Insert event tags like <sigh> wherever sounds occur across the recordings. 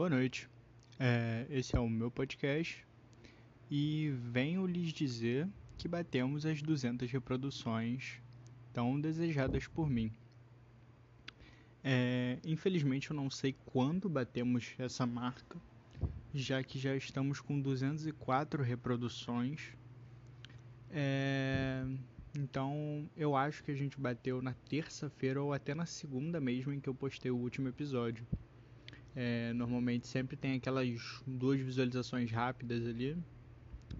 Boa noite. É, esse é o meu podcast e venho lhes dizer que batemos as 200 reproduções tão desejadas por mim. É, infelizmente eu não sei quando batemos essa marca, já que já estamos com 204 reproduções. É, então eu acho que a gente bateu na terça-feira ou até na segunda mesmo em que eu postei o último episódio. É, normalmente sempre tem aquelas duas visualizações rápidas ali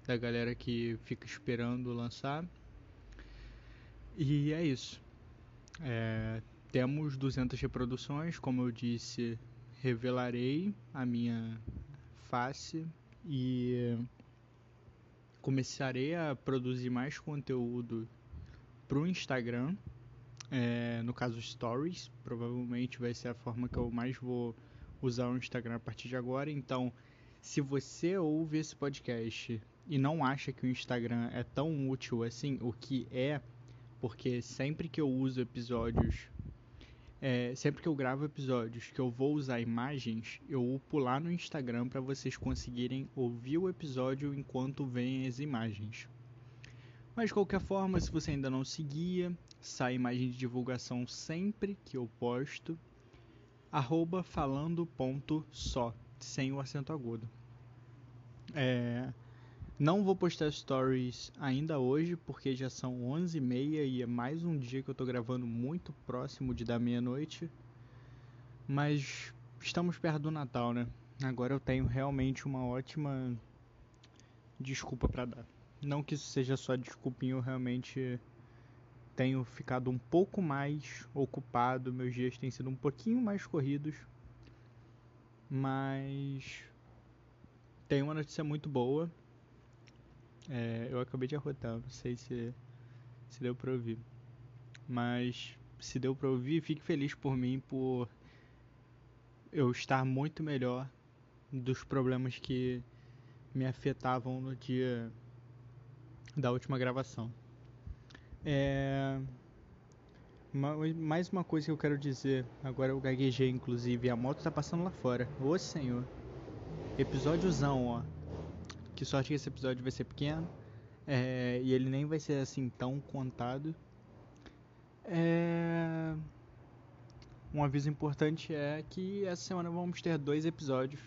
da galera que fica esperando lançar. E é isso. É, temos 200 reproduções, como eu disse, revelarei a minha face e começarei a produzir mais conteúdo para o Instagram. É, no caso, Stories, provavelmente vai ser a forma que eu mais vou usar o Instagram a partir de agora. Então, se você ouve esse podcast e não acha que o Instagram é tão útil assim, o que é, porque sempre que eu uso episódios, é, sempre que eu gravo episódios que eu vou usar imagens, eu upo lá no Instagram para vocês conseguirem ouvir o episódio enquanto vêm as imagens. Mas de qualquer forma, se você ainda não seguia, sai imagem de divulgação sempre que eu posto arroba falando ponto só, sem o acento agudo. É, não vou postar stories ainda hoje, porque já são 11h30 e é mais um dia que eu tô gravando muito próximo de da meia-noite. Mas estamos perto do Natal, né? Agora eu tenho realmente uma ótima desculpa para dar. Não que isso seja só desculpinha, eu realmente tenho ficado um pouco mais ocupado, meus dias têm sido um pouquinho mais corridos, mas tem uma notícia muito boa. É, eu acabei de arrotar, não sei se, se deu pra ouvir, mas se deu pra ouvir, fique feliz por mim por eu estar muito melhor dos problemas que me afetavam no dia da última gravação. É... Mais uma coisa que eu quero dizer, agora eu gaguejei inclusive, a moto tá passando lá fora. Ô senhor. Episódiozão, ó. Que sorte que esse episódio vai ser pequeno. É... E ele nem vai ser assim tão contado. É... Um aviso importante é que essa semana vamos ter dois episódios.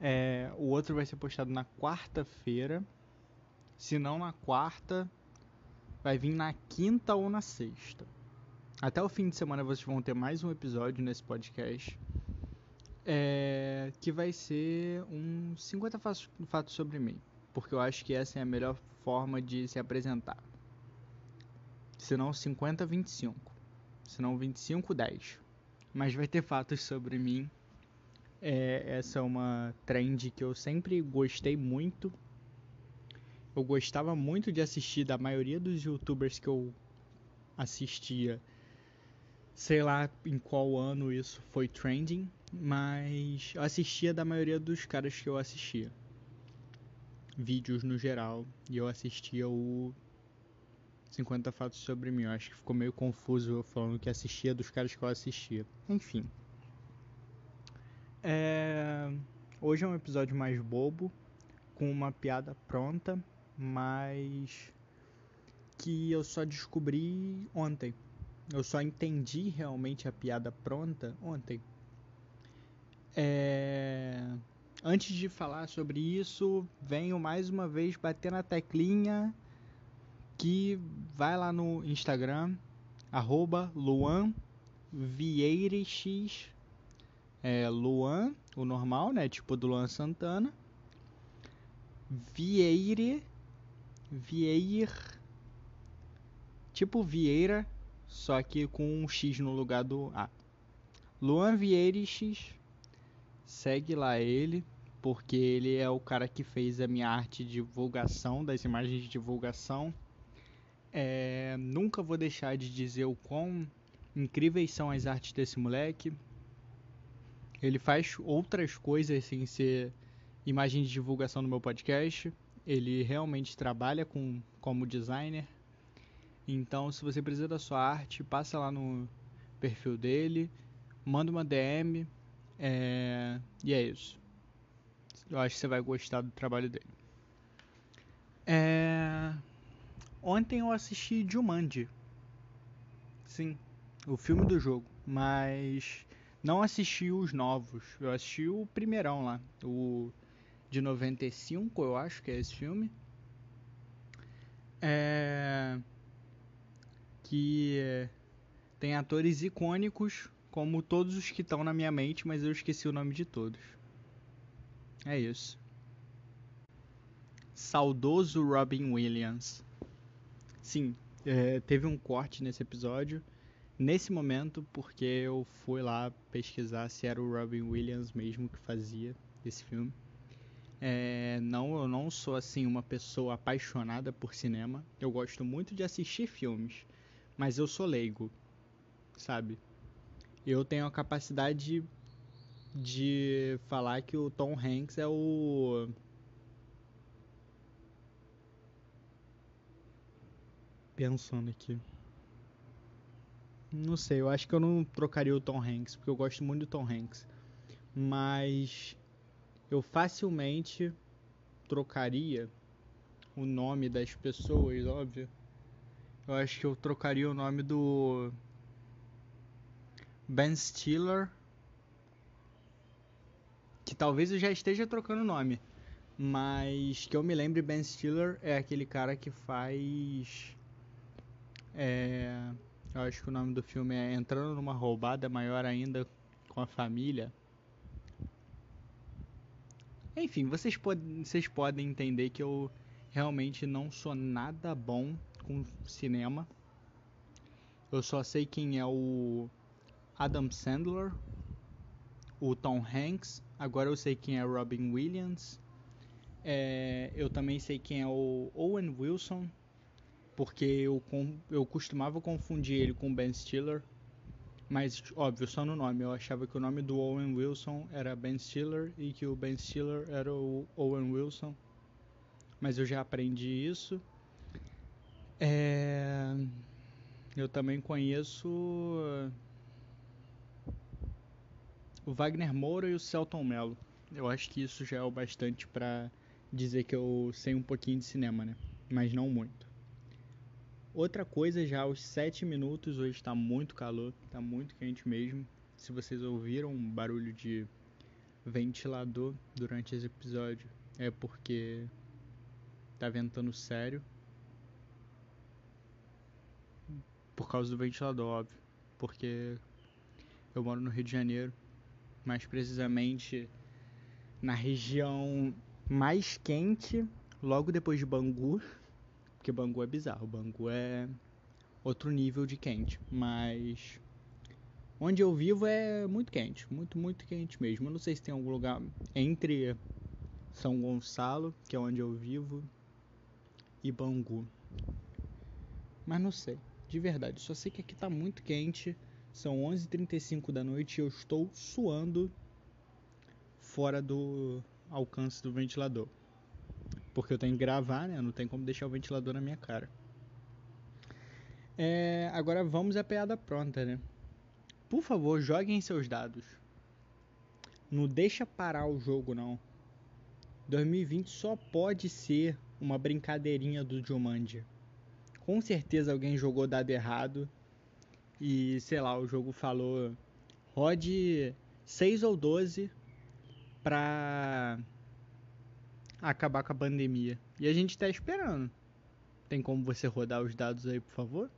É... O outro vai ser postado na quarta-feira. Se não na quarta, vai vir na quinta ou na sexta. Até o fim de semana vocês vão ter mais um episódio nesse podcast. É, que vai ser um 50 fatos sobre mim. Porque eu acho que essa é a melhor forma de se apresentar. Se não 50, 25. Se não 25, 10. Mas vai ter fatos sobre mim. É, essa é uma trend que eu sempre gostei muito eu gostava muito de assistir da maioria dos youtubers que eu assistia. Sei lá em qual ano isso foi trending, mas eu assistia da maioria dos caras que eu assistia. Vídeos no geral, e eu assistia o 50 fatos sobre mim. Eu acho que ficou meio confuso eu falando que assistia dos caras que eu assistia. Enfim. É... Hoje é um episódio mais bobo, com uma piada pronta mas que eu só descobri ontem. Eu só entendi realmente a piada pronta ontem. É... Antes de falar sobre isso, venho mais uma vez bater na teclinha que vai lá no Instagram, arroba Luan Vieires, é, Luan, o normal, né? Tipo do Luan Santana. Vieire Vieir. Tipo Vieira, só que com um X no lugar do A. Luan Vieira X. Segue lá ele, porque ele é o cara que fez a minha arte de divulgação, das imagens de divulgação. É, nunca vou deixar de dizer o quão incríveis são as artes desse moleque. Ele faz outras coisas sem ser imagem de divulgação no meu podcast. Ele realmente trabalha com, como designer. Então, se você precisa da sua arte, passa lá no perfil dele, manda uma DM. É... E é isso. Eu acho que você vai gostar do trabalho dele. É... Ontem eu assisti Jumanji. Sim, o filme do jogo. Mas não assisti os novos. Eu assisti o primeirão lá. O de 95, eu acho que é esse filme. É... Que tem atores icônicos, como todos os que estão na minha mente, mas eu esqueci o nome de todos. É isso. Saudoso Robin Williams. Sim, é, teve um corte nesse episódio, nesse momento, porque eu fui lá pesquisar se era o Robin Williams mesmo que fazia esse filme. É, não, eu não sou assim uma pessoa apaixonada por cinema. Eu gosto muito de assistir filmes, mas eu sou leigo, sabe? Eu tenho a capacidade de falar que o Tom Hanks é o pensando aqui. Não sei, eu acho que eu não trocaria o Tom Hanks, porque eu gosto muito do Tom Hanks. Mas eu facilmente trocaria o nome das pessoas, óbvio. Eu acho que eu trocaria o nome do Ben Stiller, que talvez eu já esteja trocando o nome, mas que eu me lembre Ben Stiller é aquele cara que faz é, eu acho que o nome do filme é Entrando numa roubada maior ainda com a família. Enfim, vocês, pod vocês podem entender que eu realmente não sou nada bom com cinema. Eu só sei quem é o Adam Sandler, o Tom Hanks. Agora eu sei quem é Robin Williams. É, eu também sei quem é o Owen Wilson porque eu, eu costumava confundir ele com Ben Stiller, mas óbvio, só no nome. Eu achava que o nome do Owen Wilson era Ben Stiller e que o Ben Stiller era o Owen Wilson, mas eu já aprendi isso. É... Eu também conheço o Wagner Moura e o Celton Mello. Eu acho que isso já é o bastante para dizer que eu sei um pouquinho de cinema, né? Mas não muito. Outra coisa, já aos 7 minutos, hoje está muito calor, está muito quente mesmo. Se vocês ouviram um barulho de ventilador durante esse episódio, é porque tá ventando sério. Por causa do ventilador, óbvio. Porque eu moro no Rio de Janeiro, mais precisamente na região mais quente, logo depois de Bangu porque Bangu é bizarro. Bangu é outro nível de quente. Mas onde eu vivo é muito quente. Muito, muito quente mesmo. Eu não sei se tem algum lugar entre São Gonçalo, que é onde eu vivo, e Bangu. Mas não sei. De verdade. Só sei que aqui tá muito quente. São 11h35 da noite e eu estou suando fora do alcance do ventilador. Porque eu tenho que gravar, né? Não tem como deixar o ventilador na minha cara. É, agora vamos à piada pronta, né? Por favor, joguem seus dados. Não deixa parar o jogo, não. 2020 só pode ser uma brincadeirinha do Jumanji. Com certeza alguém jogou dado errado e, sei lá, o jogo falou rode 6 ou 12 pra acabar com a pandemia. E a gente está esperando. Tem como você rodar os dados aí, por favor?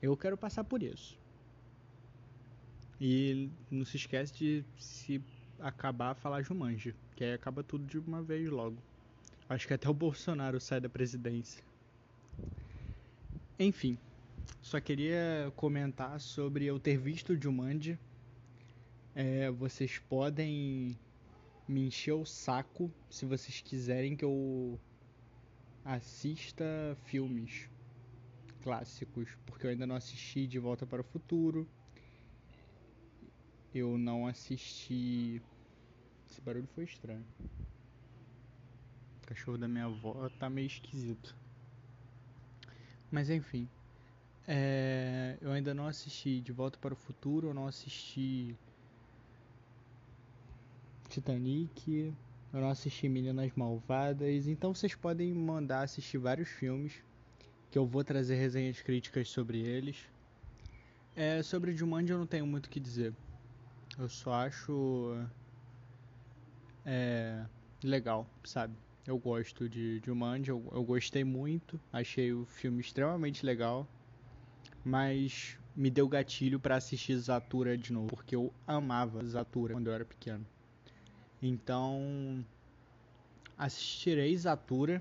Eu quero passar por isso. E não se esquece de se acabar falar Jumanji, que aí acaba tudo de uma vez logo. Acho que até o Bolsonaro sai da presidência. Enfim, só queria comentar sobre eu ter visto Jumanji. É, vocês podem me encher o saco se vocês quiserem que eu assista filmes clássicos, porque eu ainda não assisti De Volta para o Futuro. Eu não assisti. Esse barulho foi estranho. O cachorro da minha avó tá meio esquisito. Mas enfim. É... Eu ainda não assisti De Volta para o Futuro, eu não assisti Titanic, eu não assisti Meninas Malvadas, então vocês podem mandar assistir vários filmes que eu vou trazer resenhas críticas sobre eles. É, sobre Jumanji eu não tenho muito o que dizer. Eu só acho é, legal, sabe? Eu gosto de Jumanji, eu, eu gostei muito, achei o filme extremamente legal, mas me deu gatilho para assistir Zatura de novo, porque eu amava Zatura quando eu era pequeno. Então, assistirei Zatura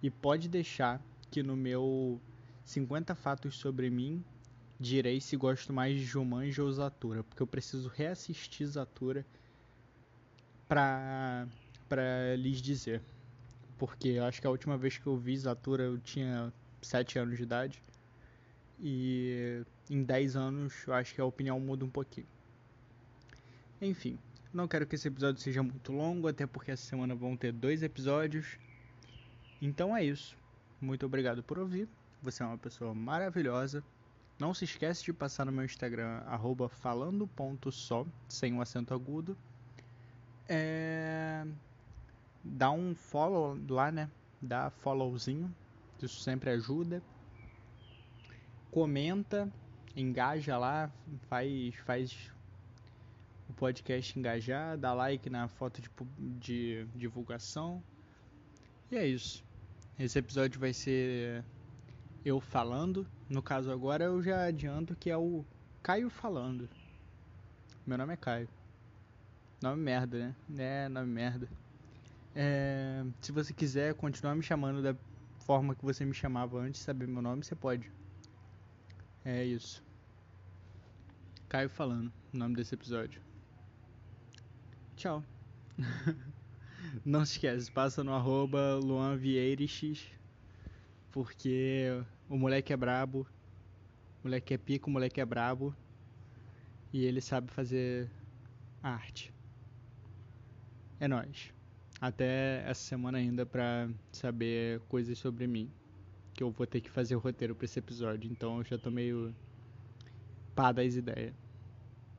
e pode deixar que no meu 50 fatos sobre mim direi se gosto mais de Jumanji ou Zatura, porque eu preciso reassistir Zatura pra, pra lhes dizer. Porque eu acho que a última vez que eu vi Zatura eu tinha 7 anos de idade. E em 10 anos eu acho que a opinião muda um pouquinho. Enfim, não quero que esse episódio seja muito longo, até porque essa semana vão ter dois episódios. Então é isso. Muito obrigado por ouvir. Você é uma pessoa maravilhosa. Não se esquece de passar no meu Instagram, falando.só, sem o um acento agudo. É... Dá um follow lá, né? Dá followzinho. Isso sempre ajuda. Comenta, engaja lá, faz, faz podcast engajar, dá like na foto de, de divulgação. E é isso. Esse episódio vai ser eu falando. No caso agora eu já adianto que é o Caio falando. Meu nome é Caio. Nome merda, né? É, nome merda. É, se você quiser continuar me chamando da forma que você me chamava antes saber meu nome, você pode. É isso. Caio falando, o nome desse episódio. Tchau. <laughs> Não se esquece, passa no arroba LuanVieirix, porque o moleque é brabo, o moleque é pico, o moleque é brabo, e ele sabe fazer arte. É nóis. Até essa semana ainda pra saber coisas sobre mim. Que eu vou ter que fazer o roteiro pra esse episódio, então eu já tô meio pá das ideias.